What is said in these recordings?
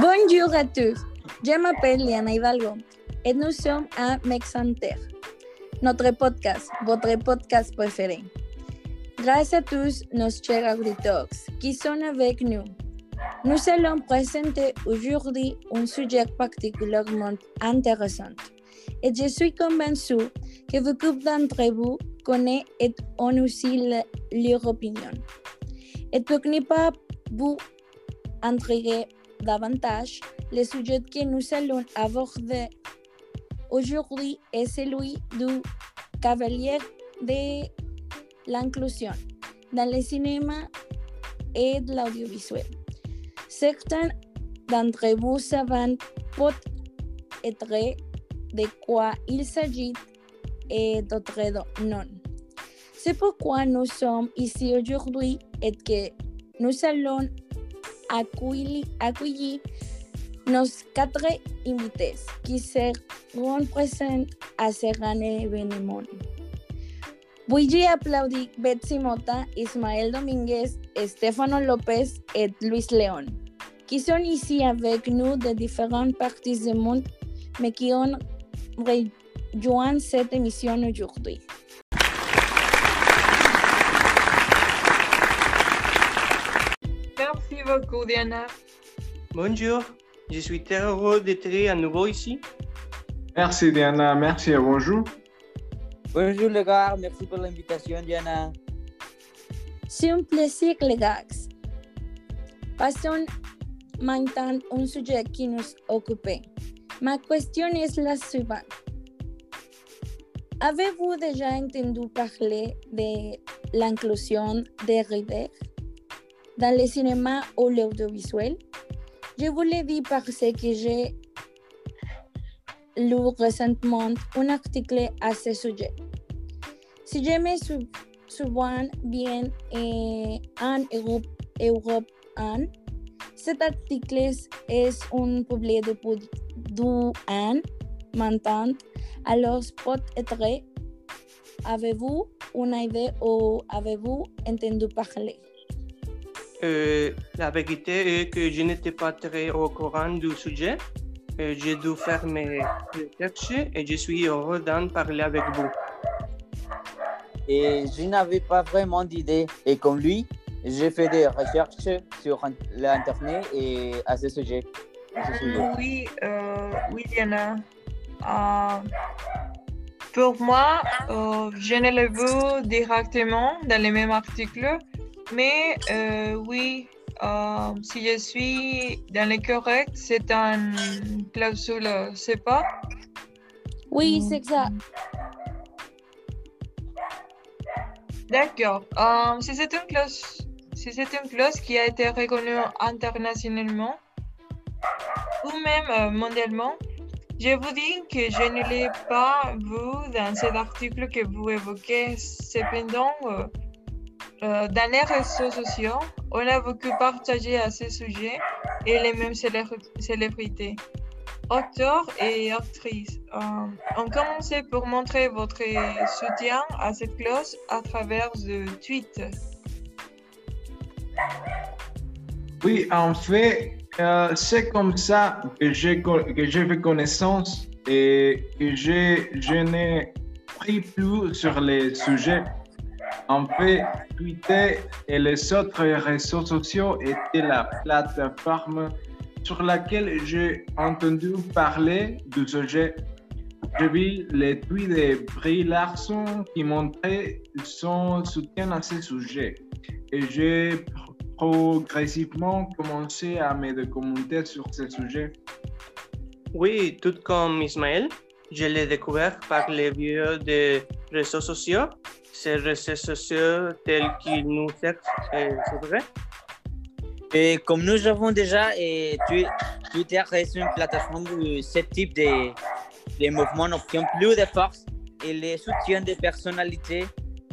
Bonjour à tous, je m'appelle Liana Hidalgo et nous sommes à Mexanter, notre podcast, votre podcast préféré. Grâce à tous nos chers auditeurs qui sont avec nous, nous allons présenter aujourd'hui un sujet particulièrement intéressant et je suis convaincue que beaucoup d'entre vous connaissent et ont aussi leur opinion. Et pour ne pas vous intriguer davantage, le sujet que nous allons aborder aujourd'hui est celui du cavalier de l'inclusion dans le cinéma et l'audiovisuel. Certains d'entre vous savent peut-être de quoi il s'agit et d'autres non. C'est pourquoi nous sommes ici aujourd'hui et que nous allons accueillir nos quatre invités qui seront présents à ce grand événement. Vull applaudir Betsy Mota, Ismael Domínguez, Estefano López et Luis León, qui sont ici avec nous de différentes parties du monde, mais qui ont rejoint cette émission aujourd'hui. Beaucoup, Diana. Bonjour, je suis très heureux d'être à nouveau ici. Merci, Diana. Merci et bonjour. Bonjour, les gars. Merci pour l'invitation, Diana. C'est un plaisir, les gars. Passons maintenant un sujet qui nous occupe. Ma question est la suivante. Avez-vous déjà entendu parler de l'inclusion des rider dans le cinéma ou l'audiovisuel? Je vous le dis parce que j'ai lu récemment un article à ce sujet. Si je me souviens bien, en Europe, Europe 1, cet article est un publié depuis deux ans maintenant. Alors, peut-être, avez-vous une idée ou avez-vous entendu parler? Euh, la vérité est que je n'étais pas très au courant du sujet. Euh, J'ai dû faire mes recherches et je suis heureux d'en parler avec vous. Et je n'avais pas vraiment d'idée. Et comme lui, j'ai fait des recherches sur l'Internet et à ce sujet. À ce sujet. Oui, euh, oui, Diana. Euh, pour moi, euh, je ne l'ai vu directement dans les mêmes articles, mais euh, oui, euh, si je suis dans le correct, c'est un clausule, c'est pas? Oui, c'est ça. D'accord. Euh, si c'est une clause, si c'est une clause qui a été reconnue internationalement ou même mondialement, je vous dis que je ne l'ai pas vu dans cet article que vous évoquez. Cependant, dans les réseaux sociaux, on a beaucoup partagé à ce sujet et les mêmes célé- célébrités, auteurs et actrices. Euh, on commençait pour montrer votre soutien à cette clause à travers de tweets. Oui, en fait, euh, c'est comme ça que j'ai fait connaissance et que je n'ai pris plus sur les sujets. En fait, Twitter et les autres réseaux sociaux étaient la plateforme sur laquelle j'ai entendu parler du sujet. J'ai vu les tweets de Brie Larson qui montraient son soutien à ce sujet. Et j'ai progressivement commencé à me documenter sur ce sujet. Oui, tout comme Ismaël, je l'ai découvert par les vidéos des réseaux sociaux. Ces réseaux sociaux tels qu'ils nous servent, c'est vrai? Et comme nous avons déjà, et Twi- Twitter est une plateforme où ce type de, de mouvements obtient plus de force et le soutien des personnalités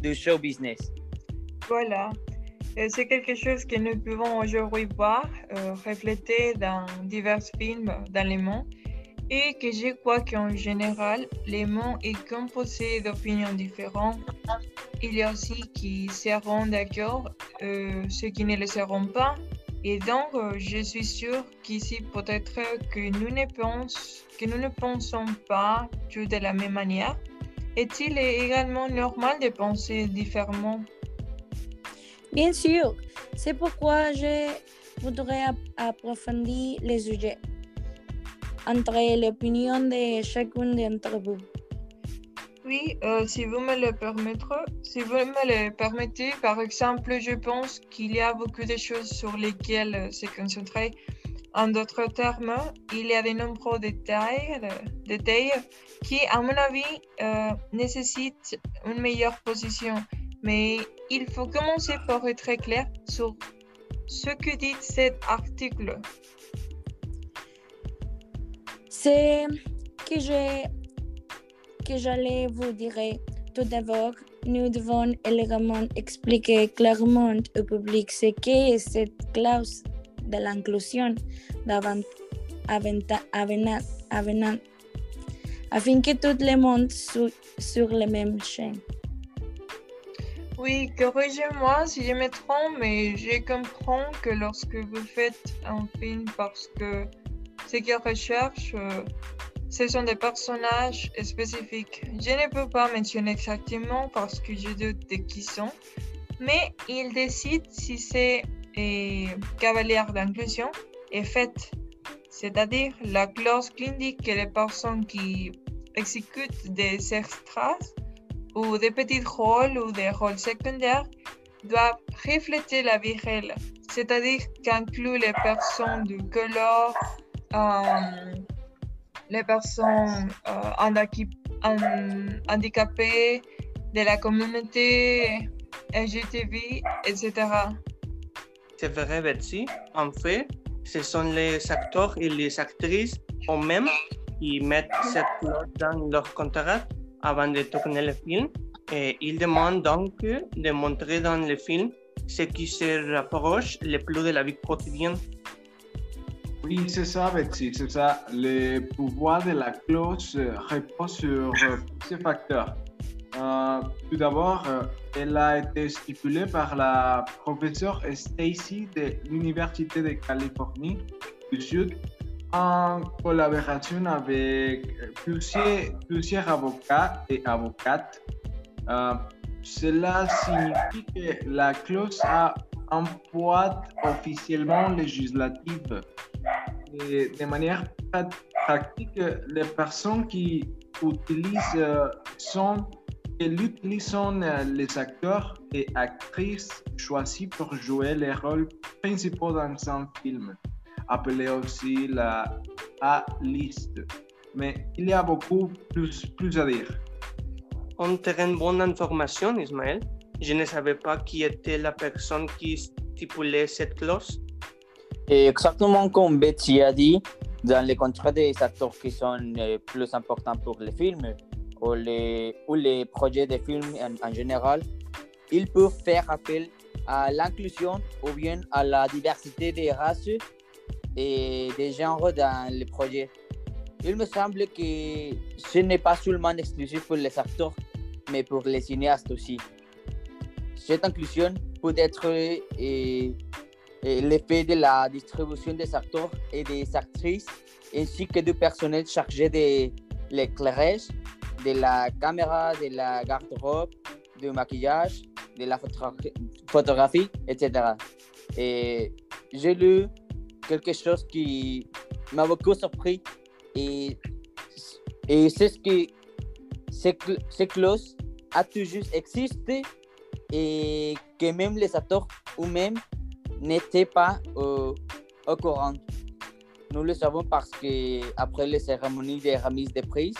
du show business. Voilà. Et C'est quelque chose que nous pouvons aujourd'hui voir euh, reflété dans divers films dans le monde et que je crois qu'en général, le monde est composé d'opinions différentes. Il y a aussi qui seront d'accord, euh, ceux qui ne le seront pas, Et donc, euh, je suis sûre qu'ici, peut-être que nous ne, que nous ne pensons pas tous de la même manière. Est-il également normal de penser différemment? Bien sûr, c'est pourquoi je voudrais ap- approfondir le sujet entre l'opinion de chacun d'entre vous. Oui, euh, si vous me le permettrez, si vous me le permettez, par exemple, je pense qu'il y a beaucoup de choses sur lesquelles euh, se concentrer. En d'autres termes, il y a de nombreux détails, détails qui, à mon avis, euh, nécessitent une meilleure position. Mais il faut commencer par être clair sur ce que dit cet article. C'est que je que j'allais vous dire tout d'abord, nous devons également expliquer clairement au public ce qu'est cette clause de l'inclusion d'avant afin que tout le monde soit sur le même chaîne. Oui, corrigez-moi si je me trompe, mais je comprends que lorsque vous faites un film parce que ce qu'ils recherchent, euh, ce sont des personnages spécifiques. Je ne peux pas mentionner exactement parce que je doute de qui sont, mais ils décident si c'est euh, cavalier d'inclusion est faite. C'est-à-dire, la clause indique que les personnes qui exécutent des extras ou des petits rôles ou des rôles secondaires doivent refléter la vie réelle, c'est-à-dire qu'inclut les personnes couleur, euh, les personnes euh, handicap- han- handicapées, de la communauté LGTB, etc. C'est vrai, Betsy. En fait, ce sont les acteurs et les actrices eux-mêmes qui mettent cette clause dans leur contrat avant de tourner le film. Et ils demandent donc de montrer dans le film ce qui se rapproche le plus de la vie quotidienne. Oui, c'est ça, Betsy, c'est ça. Le pouvoir de la clause euh, repose sur euh, ces facteurs. Euh, tout d'abord, elle a été stipulée par la professeure Stacy de l'Université de Californie du Sud en collaboration avec plusieurs, plusieurs avocats et avocates. Cela signifie que la clause a un poids officiellement législatif. De manière pra- pratique, les personnes qui utilisent sont, elles utilisent les acteurs et actrices choisis pour jouer les rôles principaux dans un film, appelé aussi la A-liste. Mais il y a beaucoup plus, plus à dire. On terrain bonne information, Ismaël. Je ne savais pas qui était la personne qui stipulait cette clause. Exactement comme Betty a dit, dans les contrats des acteurs qui sont euh, plus importants pour les films ou les, projets de films en, général, ils peuvent faire appel à l'inclusion ou bien à la diversité des races et des genres dans les projets. Il me semble que ce n'est pas seulement exclusif pour les acteurs, mais pour les cinéastes aussi. Cette inclusion peut être euh, l'effet de la distribution des acteurs et des actrices, ainsi que du personnel chargé de l'éclairage, de la caméra, de la garde-robe, du maquillage, de la photogra- photographie, etc. Et j'ai lu quelque chose qui m'a beaucoup surpris et, et c'est ce que ces, cl- ces clauses a toujours existé et que même les acteurs eux-mêmes n'étaient pas euh, au courant. Nous le savons parce que après les cérémonies des remises de prix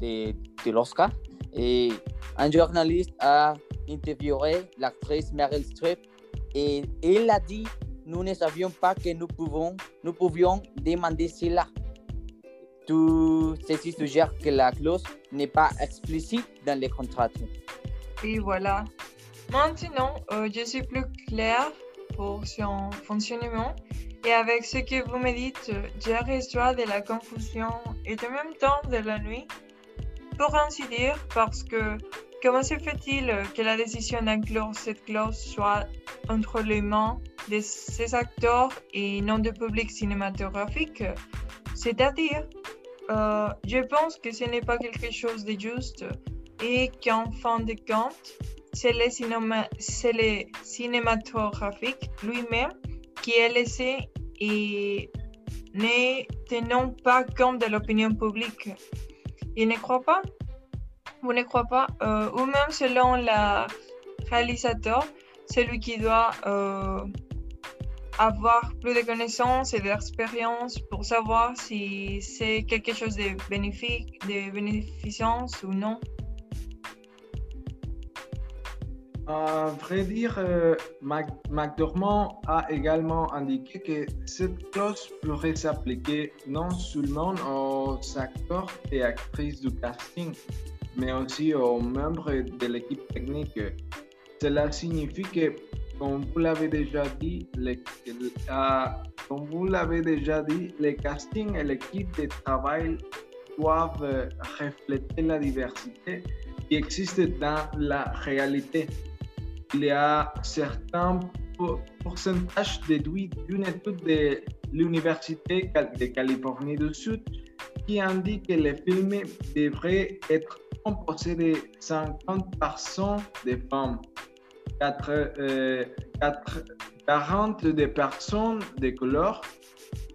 de, de l'Oscar, et un journaliste a interviewé l'actrice Meryl Streep et il a dit nous ne savions pas que nous nous pouvions demander cela. Tout ceci suggère que la clause n'est pas explicite dans les contrats. Et voilà. Maintenant, euh, je suis plus claire pour son fonctionnement. Et avec ce que vous me dites, j'ai reçu de la confusion et en même temps de la nuit. Pour ainsi dire, parce que comment se fait-il que la décision d'inclure cette clause soit entre les mains de ces acteurs et non du public cinématographique? C'est-à-dire, euh, je pense que ce n'est pas quelque chose de juste et qu'en fin de compte, c'est le, cinéma, le cinématographique lui-même qui est laissé et ne tenant pas compte de l'opinion publique. Il ne croit pas Vous ne croyez pas euh, Ou même selon le réalisateur, celui qui doit euh, avoir plus de connaissances et d'expérience pour savoir si c'est quelque chose de bénéfique, de bénéficient ou non À vrai dire, euh, McDormand a également indiqué que cette clause pourrait s'appliquer non seulement aux acteurs et actrices du casting, mais aussi aux membres de l'équipe technique. Cela signifie que, comme vous l'avez déjà dit, les, comme vous l'avez déjà dit, le casting et l'équipe de travail doivent refléter la diversité qui existe dans la réalité il y a certains pourcentages déduits d'une étude de l'Université de Californie du Sud qui indique que les films devraient être composés de 50% de femmes, 4, 40% de personnes de couleur,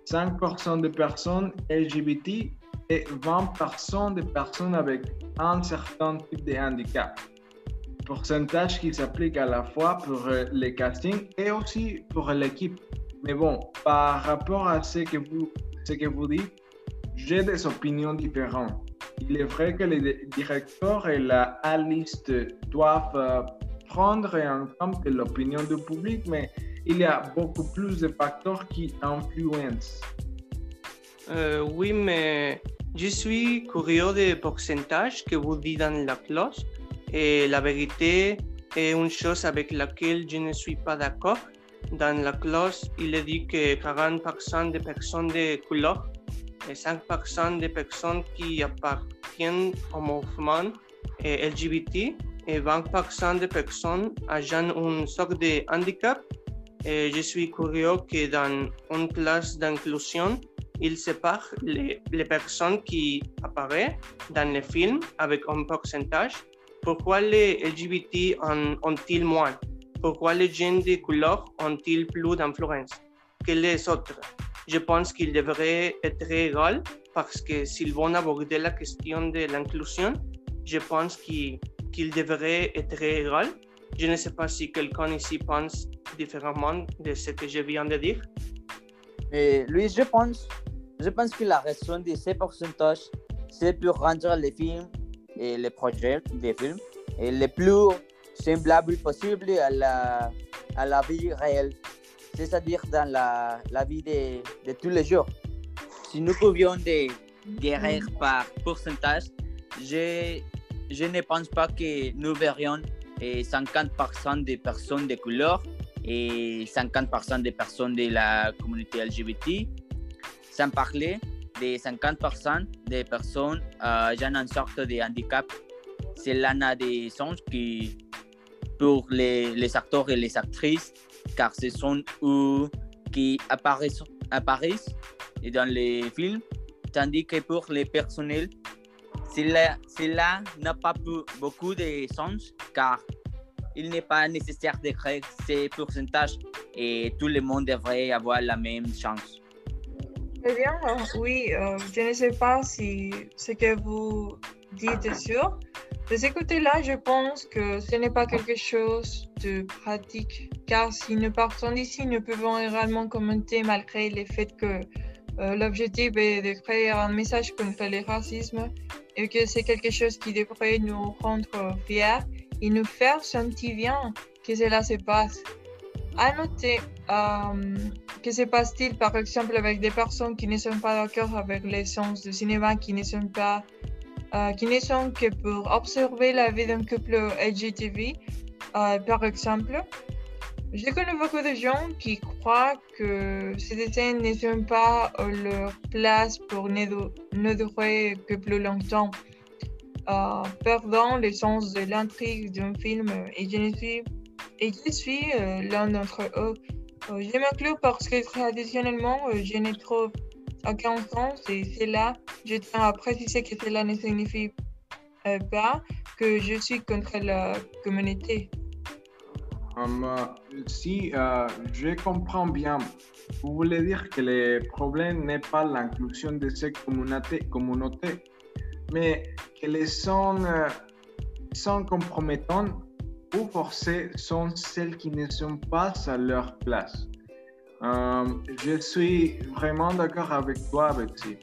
5% de personnes LGBT et 20% de personnes avec un certain type de handicap pourcentage qui s'applique à la fois pour euh, les castings et aussi pour l'équipe. Mais bon, par rapport à ce que vous, ce que vous dites, j'ai des opinions différentes. Il est vrai que les directeurs et la liste doivent euh, prendre en compte l'opinion du public, mais il y a beaucoup plus de facteurs qui influencent. Euh, oui, mais je suis curieux des pourcentages que vous dites dans la clause. Et la vérité est une chose avec laquelle je ne suis pas d'accord. Dans la clause, il est dit que 40% des personnes de couleur et 5% des personnes qui appartiennent au mouvement LGBT et 20% des personnes ayant une sorte de handicap. Je suis curieux que dans une classe d'inclusion, il sépare les, les personnes qui apparaissent dans les films avec un pourcentage pourquoi les LGBT ont-ils moins? Pourquoi les gens de couleur ont-ils plus d'influence que les autres? Je pense qu'ils devraient être égaux parce que s'ils vont aborder la question de l'inclusion, je pense qu'ils devraient être égaux. Je ne sais pas si quelqu'un ici pense différemment de ce que je viens de dire. Et Louis, je pense, je pense que la raison de ces pourcentages, c'est pour rendre les films et les projets des films et les plus semblables possible à la, à la vie réelle, c'est-à-dire dans la, la vie de, de, tous les jours. Si nous pouvions guérir par pourcentage, je, je ne pense pas que nous verrions 50% des personnes de couleur et 50% des personnes de la communauté LGBT, sans parler de 50% des personnes euh, ayant une sorte de handicap. C'est l'un des sens qui, pour les, acteurs et les actrices, car ce sont eux qui apparaissent, apparaissent dans les films, tandis que pour les personnels, cela, cela n'a pas beaucoup de sens, car il n'est pas nécessaire de créer ces pourcentages et tout le monde devrait avoir la même chance. Très bien, oui, euh, je ne sais pas si ce que vous dites est sûr. De ce côté-là, je pense que ce n'est pas quelque chose de pratique, car si nous partons d'ici, nous pouvons également commenter malgré le fait que euh, l'objectif est de créer un message contre le racisme et que c'est quelque chose qui devrait nous rendre fiers et nous faire sentir bien que cela se passe. À noter euh, que se passe-t-il par exemple avec des personnes qui ne sont pas d'accord avec les sens du cinéma, qui ne sont pas, euh, qui ne sont que pour observer la vie d'un couple LGTB, euh, par exemple? Je connais beaucoup de gens qui croient que ces dessins ne sont pas leur place pour ne, durer que plus longtemps. perdant le sens de l'intrigue d'un film et je suis, et je suis l'un d'entre eux. Euh, je m'inclus parce que traditionnellement, je ne trouve aucun sens et c'est là, je tiens à préciser que cela ne signifie pas que je suis contre la communauté. Um, si je comprends bien, vous voulez dire que le problème n'est pas l'inclusion de ces communautés, communautés mais que les sons, euh, sont compromettants ou sont celles qui ne sont pas à leur place. Euh, je suis vraiment d'accord avec toi, Betsy.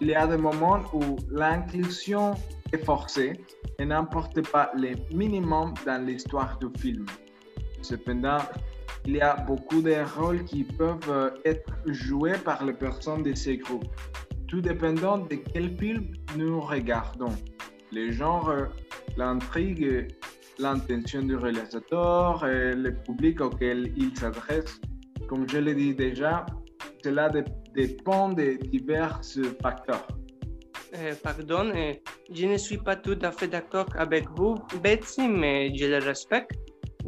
Il y a des moments où l'inclusion est forcée et n'importe pas le minimum dans l'histoire du film. Cependant, il y a beaucoup de rôles qui peuvent euh, être joués par les personnes de ces groupes tout dépendant de quel film nous regardons. Les genres, l'intrigue, l'intention du réalisateur, et le public auquel il s'adresse. Comme je l'ai dit déjà, cela dépend de divers facteurs. Euh, pardon, euh, je ne suis pas tout à fait d'accord avec vous, Betsy, mais je le respecte.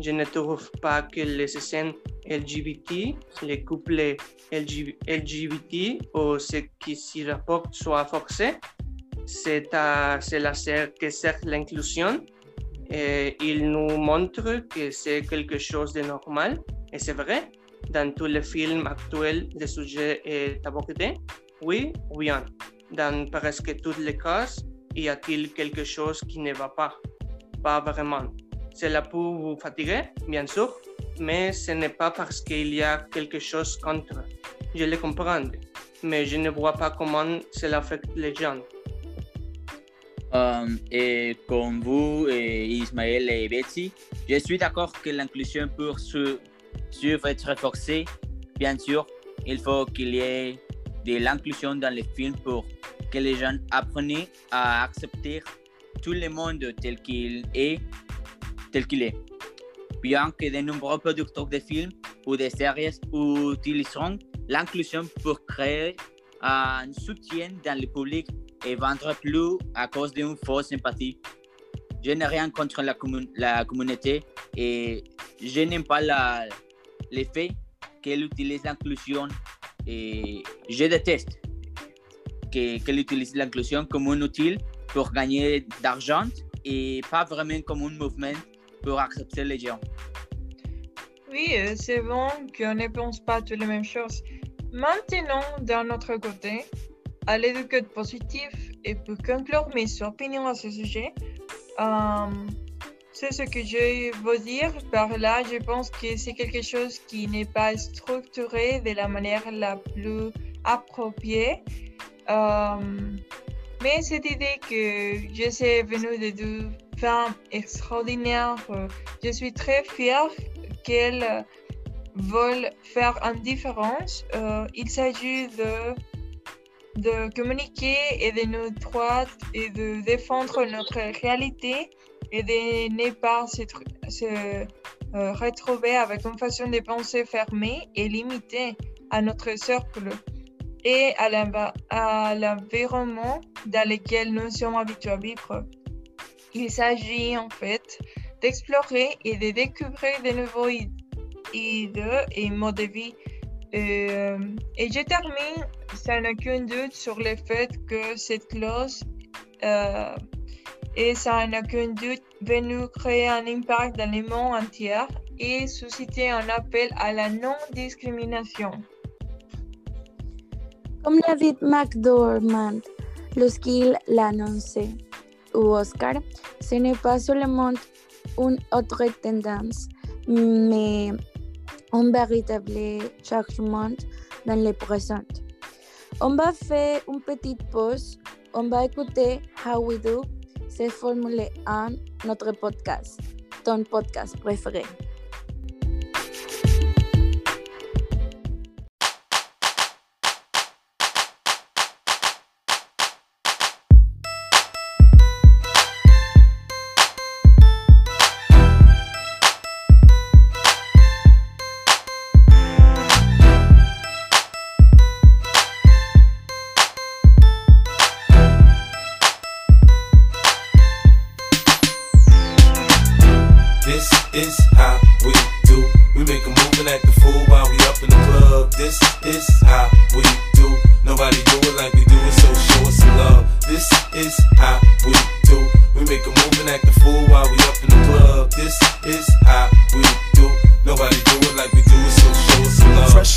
Je ne trouve pas que les scènes LGBT, les couples LGBT ou ce qui s'y rapporte soit forcé. C'est la que sert l'inclusion. Et il nous montre que c'est quelque chose de normal. Et c'est vrai, dans tous les films actuels, le sujet est abordé. Oui, oui. Dans presque tous les cas, y a-t-il quelque chose qui ne va pas? Pas vraiment. Cela peut vous fatiguer, bien sûr, mais ce n'est pas parce qu'il y a quelque chose contre. Je le comprends, mais je ne vois pas comment cela affecte les gens. Um, et comme vous, et Ismaël et Betsy, je suis d'accord que l'inclusion peut suivre être renforcée. Bien sûr, il faut qu'il y ait de l'inclusion dans les films pour que les gens apprennent à accepter tout le monde tel qu'il est, tel qu'il est bien que de nombreux producteurs de films ou de séries utiliseront l'inclusion pour créer un soutien dans le public et vendre plus à cause d'une fausse sympathie. Je n'ai rien contre la, communauté et je n'aime pas la, le fait qu'elle utilise l'inclusion et je déteste qu'elle utilise l'inclusion comme un outil pour gagner d'argent et pas vraiment comme un mouvement pour accepter les gens. Oui, euh, c'est bon qu'on ne pense pas toutes les mêmes choses. Maintenant, d'un autre côté, à l'éducation positif et pour conclure mes opinions à ce sujet, euh, c'est ce que je veux dire par là. Je pense que c'est quelque chose qui n'est pas structuré de la manière la plus appropriée. Euh, mais cette idée que je suis venue de deux femmes extraordinaires, je suis très fière qu'elles veulent faire une différence. Euh, il s'agit de, de communiquer et de nous droits et de défendre notre réalité et de ne pas se, euh, retrouver avec une façon de penser fermée et limitée à notre cercle et à l'environnement dans lequel nous sommes habitués à vivre. Il s'agit en fait d'explorer et de découvrir de nouveaux idées et modes de vie. Euh, et je termine sans aucun doute sur le fait que cette clause euh, est sans aucun doute venue créer un impact dans le monde entier et susciter un appel à la non-discrimination. Comme l'a dit McDormand lorsqu'il l'annonçait au Oscar, ce n'est pas seulement une autre tendance, mais un véritable changement dans le présent. On va faire une petite pause. On va écouter How We Do, c'est formulé en notre podcast, ton podcast préféré.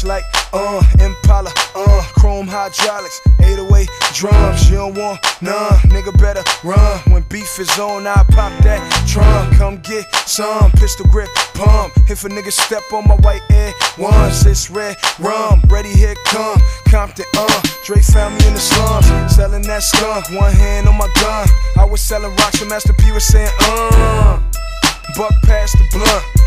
Like uh Impala, uh chrome hydraulics, 808 drums. You don't want none, nigga better run. When beef is on, I pop that drum. Come get some pistol grip pump. If a nigga step on my white air ones, it's red rum. Ready here come Compton, uh. Dre found me in the slums, selling that skunk. One hand on my gun. I was selling rocks when Master P was saying, uh. Buck past the blunt.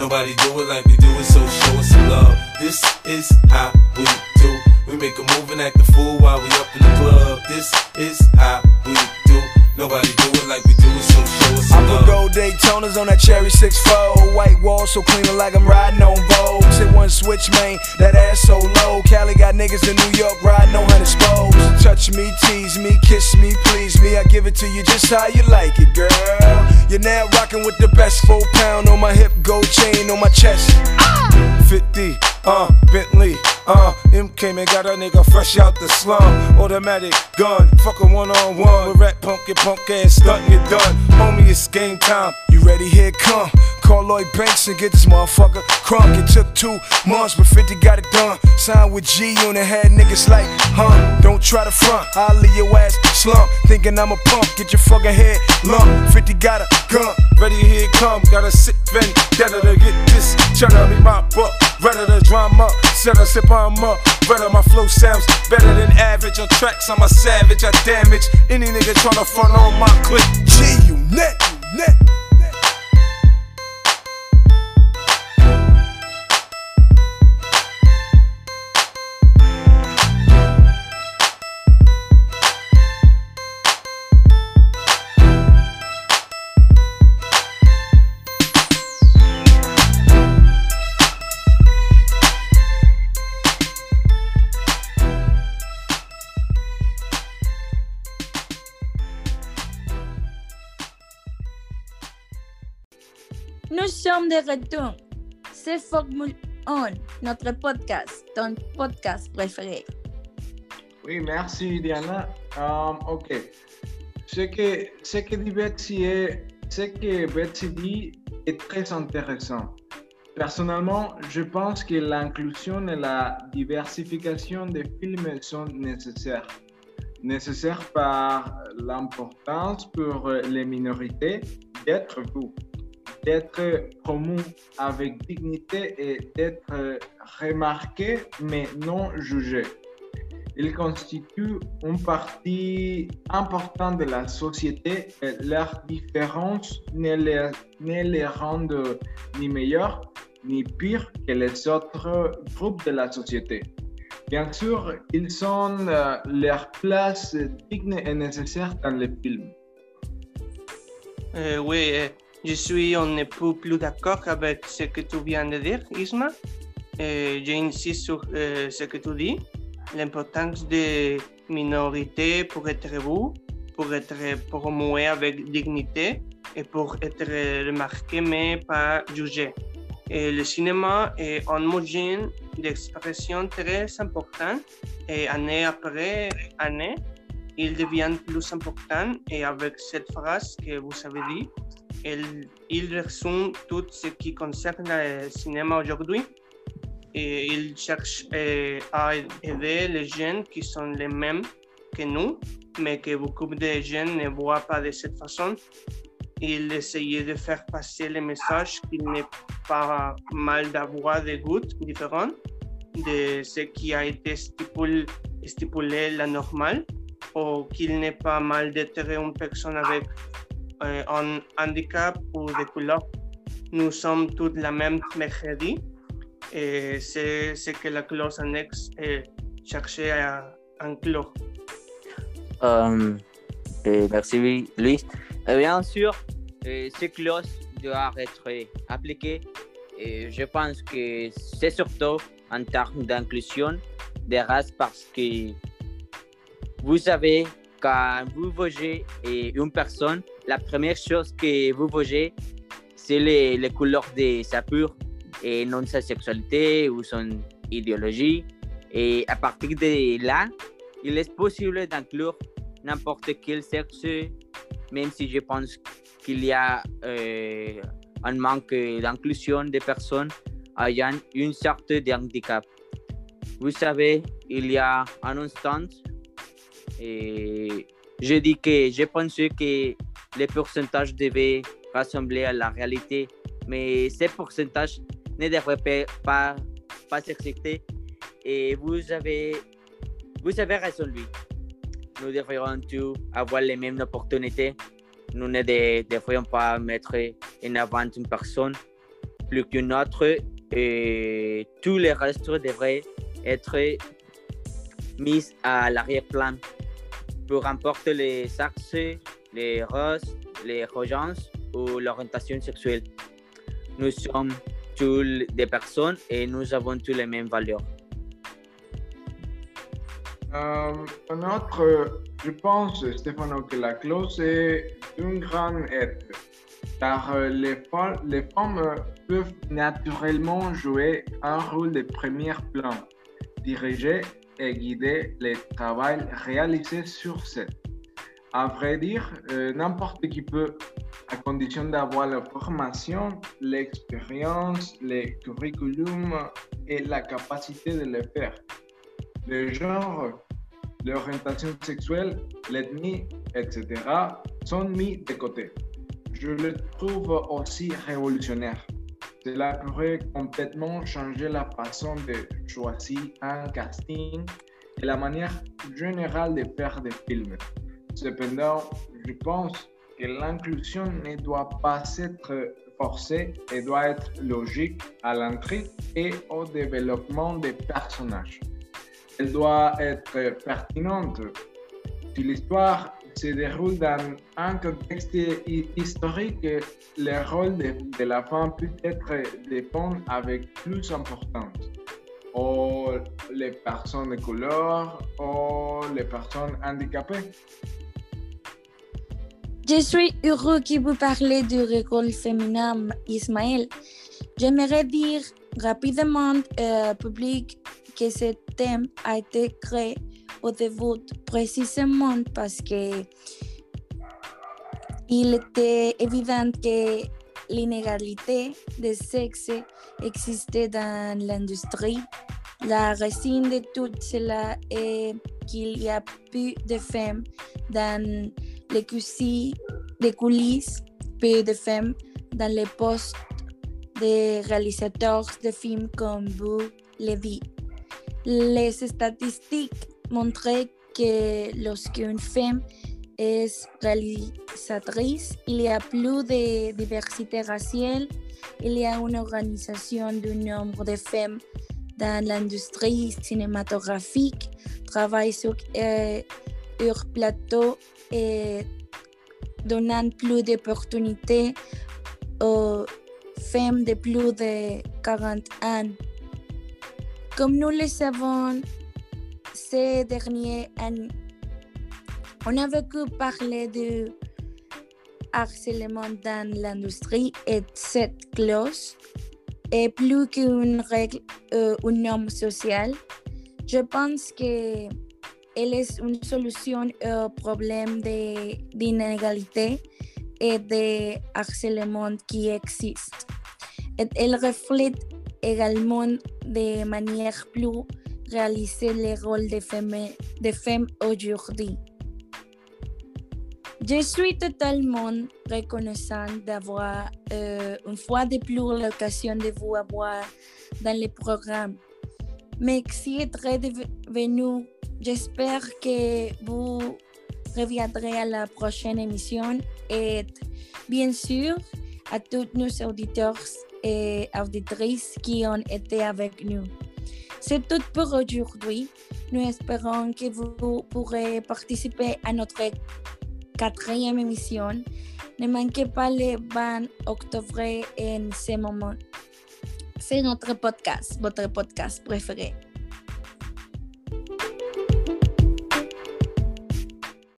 Nobody do it like we do it, so show us some love. This is how we do. We make a move and act the fool while we up in the club. This is how we do. Nobody do it like we do it, so show us I some put love. gold Daytonas on that cherry 6-4 White wall so clean like I'm riding on Vogue. Hit one switch, man, that ass so low. Cali got niggas in New York riding on hundred spokes. Touch me, tease me, kiss me, please me. I give it to you just how you like it, girl. You're now rocking with the best Four pound on my hip, gold chain on my chest. 50, uh, Bentley, uh, M came and got a nigga fresh out the slum. Automatic gun, fuck a one on one. Rat punk, your punk ass stunt, you're done. Homie, it's game time. You ready? Here come. Call Lloyd Banks and get this motherfucker crunk. It took two months, but 50 got it done. Signed with G Unit, had niggas like, huh? Don't try to front, I'll leave your ass slump. Thinking I'm a punk, get your fucking head lump. 50 got a gun. Ready, here it come. Got a sick vendetta to get this cheddar. Me mop up, redder the drama. Set a sip on up. Redder my flow sounds better than average. On tracks, I'm a savage. I damage any nigga tryna front on my clip. G Unit, net. De retour. C'est Formule 1, notre podcast, ton podcast préféré. Oui, merci Diana. Um, ok. Ce que, ce que dit Betsy est, ce que Betsy dit est très intéressant. Personnellement, je pense que l'inclusion et la diversification des films sont nécessaires. Nécessaires par l'importance pour les minorités d'être vues, d'être promues avec dignité et d'être remarquées mais non jugées. Ils constituent une partie importante de la société et leurs différences ne les, ne les rendent ni meilleurs ni pires que les autres groupes de la société. Bien sûr, ils ont euh, leur place digne et nécessaire dans les films. Euh, oui, euh, je suis un peu plus d'accord avec ce que tu viens de dire, Isma. Euh, J'insiste sur ce que tu dis, l'importance des minorités pour être vous, pour être promué avec dignité et pour être remarqué mais pas jugé. Le cinéma est un moyen d'expression très important et année après année, il devient plus important et avec cette phrase que vous avez dit, il, résume tout ce qui concerne le cinéma aujourd'hui. et il cherche euh, à aider les jeunes qui sont les mêmes que nous, mais que beaucoup de jeunes ne voient pas de cette façon. Il essayait de faire passer le message qu'il n'est pas mal d'avoir des goûts différents de ce qui a été stipulé, stipulé la normale, ou qu'il n'est pas mal d'être une personne avec euh, un handicap ou des couleurs. Nous sommes tous la même mercredi et c'est ce que la clause annexe cherchait à inclure. Euh, merci, Louis. Euh, bien sûr, ces clauses doivent être appliquées. Et je pense que c'est surtout en termes d'inclusion des races parce que vous savez, quand vous voyez une personne, la première chose que vous voyez, c'est les, les couleurs de sa peau et non sa sexualité ou son idéologie. Et à partir de là, il est possible d'inclure n'importe quel sexe, même si je pense qu'il y a euh, un manque d'inclusion des personnes ayant une sorte de handicap. Vous savez, il y a un instant, je dis que je pensais que les pourcentages devaient rassembler à la réalité, mais ces pourcentages ne devraient pas, pas. Et vous avez, vous avez raison, lui. Nous devrions tous avoir les mêmes opportunités. Nous ne de- devrions pas mettre en avant une personne plus qu'une autre. Et tous les restes devraient être mis à l'arrière-plan. Peu importe les sexes, les races, les religions ou l'orientation sexuelle. Nous sommes tous des personnes et nous avons tous les mêmes valeurs. Euh, un autre, je pense, Stéphano, que la clause est une grande aide, car les, les femmes peuvent naturellement jouer un rôle de premier plan, diriger et guider les travaux réalisés sur scène. À vrai dire, euh, n'importe qui peut, à condition d'avoir la formation, l'expérience, le curriculum et la capacité de le faire. Le genre, l'orientation sexuelle, l'ethnie, etc. sont mis de côté. Je le trouve aussi révolutionnaire. Cela pourrait complètement changer la façon de choisir un casting et la manière générale de faire des films. Cependant, je pense que l'inclusion ne doit pas être forcée et doit être logique à l'entrée et au développement des personnages. Elle doit être pertinente. Si l'histoire se déroule dans un contexte hi- historique, le rôle de, la femme peut être dépend avec plus d'importance. Ou les personnes de couleur, ou les personnes handicapées. Je suis heureux que vous parlez du rôle féminin, Ismaël. J'aimerais dire rapidement au public que ce thème a été créé au début précisément parce que il était évident que l'inégalité de sexe existait dans l'industrie. La racine de tout cela est qu'il y a peu de femmes dans les coulisses, les coulisses, peu de femmes dans les postes de réalisateurs de films comme vous le dites. Les statistiques montraient que lorsqu'une femme est réalisatrice, il y a plus de diversité raciale, il y a une organisation du nombre de femmes dans l'industrie cinématographique, travaille sur euh, leur plateau et donnant plus d'opportunités aux femmes de plus de 40 ans. Comme nous le savons, ces derniers années, on a beaucoup parlé de harcèlement dans l'industrie et cette clause est plus qu'une règle, euh, une norme sociale. Je pense que elle est une solution au problème d'inégalité et de harcèlement qui existe. Elle reflète également de manière plus réaliser les rôles des des femmes aujourd'hui. Je suis totalement reconnaissante d'avoir euh, une fois de plus l'occasion de vous avoir dans le programme. Merci d'être venu. J'espère que vous reviendrez à la prochaine émission et bien sûr à tous nos auditeurs et auditrices qui ont été avec nous. C'est tout pour aujourd'hui. Nous espérons que vous pourrez participer à notre quatrième émission. Ne manquez pas le 20 octobre en ce moment. C'est notre podcast, votre podcast préféré.